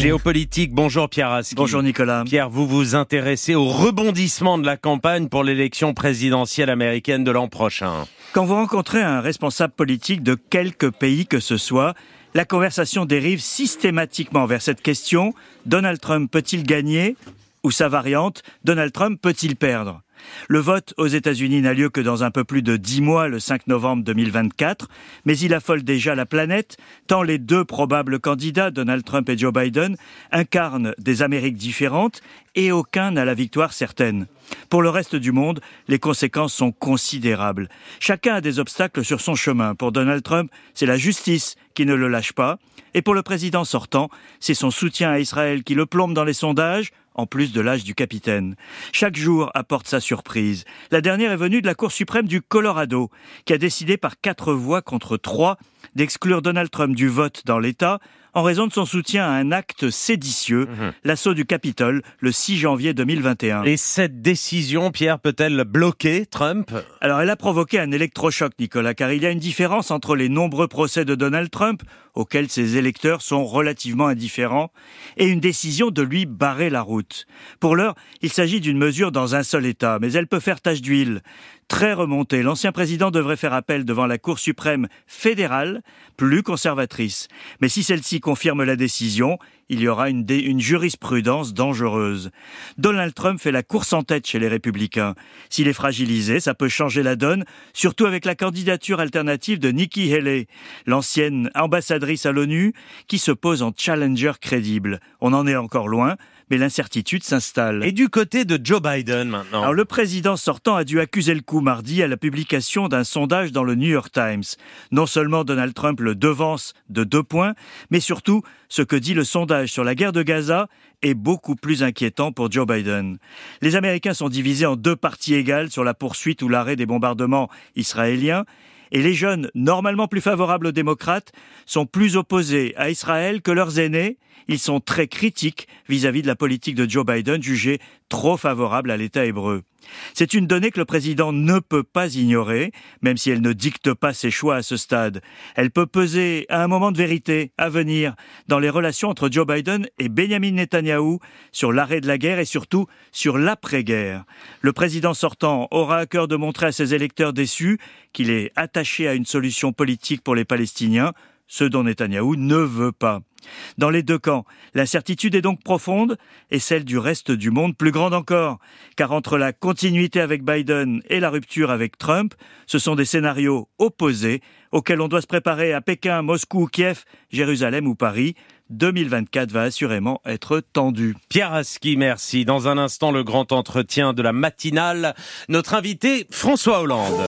Géopolitique, bonjour Pierre Aski. Bonjour Nicolas. Pierre, vous vous intéressez au rebondissement de la campagne pour l'élection présidentielle américaine de l'an prochain. Quand vous rencontrez un responsable politique de quelque pays que ce soit, la conversation dérive systématiquement vers cette question, Donald Trump peut-il gagner Ou sa variante, Donald Trump peut-il perdre? Le vote aux États-Unis n'a lieu que dans un peu plus de dix mois, le 5 novembre 2024, mais il affole déjà la planète, tant les deux probables candidats, Donald Trump et Joe Biden, incarnent des Amériques différentes et aucun n'a la victoire certaine. Pour le reste du monde, les conséquences sont considérables. Chacun a des obstacles sur son chemin. Pour Donald Trump, c'est la justice qui ne le lâche pas. Et pour le président sortant, c'est son soutien à Israël qui le plombe dans les sondages, en plus de l'âge du capitaine. Chaque jour apporte sa surprise. La dernière est venue de la Cour suprême du Colorado, qui a décidé par quatre voix contre trois d'exclure Donald Trump du vote dans l'État en raison de son soutien à un acte séditieux, mhm. l'assaut du Capitole, le 6 janvier 2021. Et cette décision, Pierre, peut-elle bloquer Trump? Alors, elle a provoqué un électrochoc, Nicolas, car il y a une différence entre les nombreux procès de Donald Trump, auxquels ses électeurs sont relativement indifférents, et une décision de lui barrer la route. Pour l'heure, il s'agit d'une mesure dans un seul État, mais elle peut faire tache d'huile. Très remontée, l'ancien président devrait faire appel devant la Cour suprême fédérale, plus conservatrice. Mais si celle-ci confirme la décision, il y aura une, une, jurisprudence dangereuse. Donald Trump fait la course en tête chez les républicains. S'il est fragilisé, ça peut changer la donne, surtout avec la candidature alternative de Nikki Haley, l'ancienne ambassadrice à l'ONU, qui se pose en challenger crédible. On en est encore loin, mais l'incertitude s'installe. Et du côté de Joe Biden maintenant Alors le président sortant a dû accuser le coup mardi à la publication d'un sondage dans le New York Times. Non seulement Donald Trump le devance de deux points, mais surtout ce que dit le sondage sur la guerre de Gaza est beaucoup plus inquiétant pour Joe Biden. Les Américains sont divisés en deux parties égales sur la poursuite ou l'arrêt des bombardements israéliens et les jeunes, normalement plus favorables aux démocrates, sont plus opposés à Israël que leurs aînés. Ils sont très critiques vis-à-vis de la politique de Joe Biden jugée trop favorable à l'État hébreu. C'est une donnée que le président ne peut pas ignorer, même si elle ne dicte pas ses choix à ce stade. Elle peut peser à un moment de vérité à venir dans les relations entre Joe Biden et Benjamin Netanyahu sur l'arrêt de la guerre et surtout sur l'après-guerre. Le président sortant aura à cœur de montrer à ses électeurs déçus qu'il est attaché à une solution politique pour les Palestiniens, ce dont Netanyahou ne veut pas. Dans les deux camps, l'incertitude est donc profonde et celle du reste du monde plus grande encore, car entre la continuité avec Biden et la rupture avec Trump, ce sont des scénarios opposés auxquels on doit se préparer à Pékin, Moscou, Kiev, Jérusalem ou Paris. 2024 va assurément être tendu. Pierre Aski, merci. Dans un instant, le grand entretien de la matinale. Notre invité, François Hollande.